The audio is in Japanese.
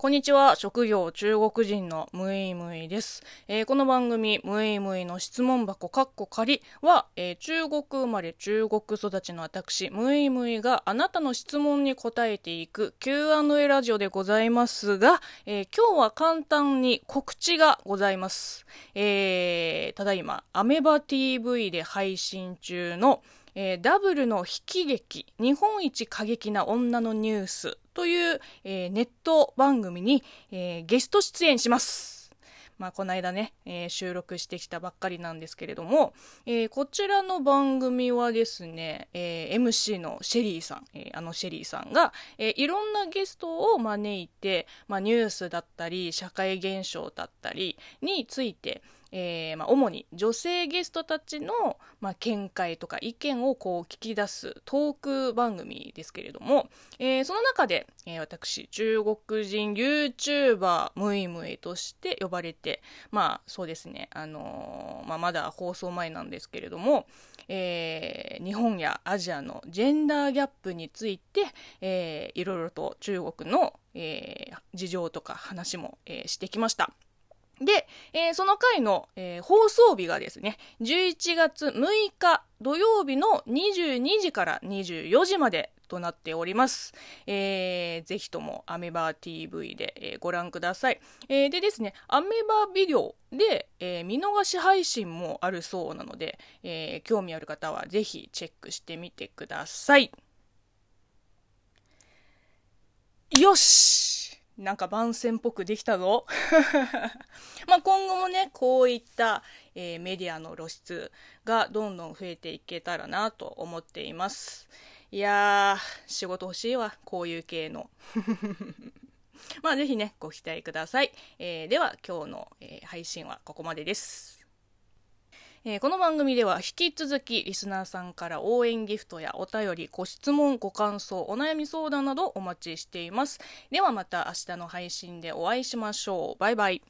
こんにちは。職業中国人のムイムイです。えー、この番組、ムイムイの質問箱カッコ仮は、えー、中国生まれ中国育ちの私、ムイムイがあなたの質問に答えていく Q&A ラジオでございますが、えー、今日は簡単に告知がございます。え、ただいま、アメバ TV で配信中のえー、ダブルの悲喜劇日本一過激な女のニュースという、えー、ネット番組に、えー、ゲスト出演します。まあ、この間ね、え、収録してきたばっかりなんですけれども、え、こちらの番組はですね、え、MC のシェリーさん、えあのシェリーさんが、えいろんなゲストを招いて、まあ、ニュースだったり、社会現象だったりについて、えー、まあ、主に女性ゲストたちの、まあ、見解とか意見をこう聞き出すトーク番組ですけれども、えー、その中で、えー、私中国人 YouTuber ムイムイとして呼ばれてまあそうですね、あのまあ、まだ放送前なんですけれども、え日本やアジアのジェンダーギャップについて、えいろいろと中国の、え事情とか話も、えしてきました。で、えー、その回の、えー、放送日がですね、11月6日土曜日の22時から24時までとなっております。えー、ぜひともアメバー TV で、えー、ご覧ください。えー、でですね、アメバビデオで、えー、見逃し配信もあるそうなので、えー、興味ある方はぜひチェックしてみてください。よしなんか番宣っぽくできたぞ。まあ今後もね、こういった、えー、メディアの露出がどんどん増えていけたらなと思っています。いやー、仕事欲しいわ。こういう系の。まあぜひね、ご期待ください。えー、では今日の、えー、配信はここまでです。えー、この番組では引き続きリスナーさんから応援ギフトやお便り、ご質問、ご感想、お悩み相談などお待ちしています。ではまた明日の配信でお会いしましょう。バイバイ。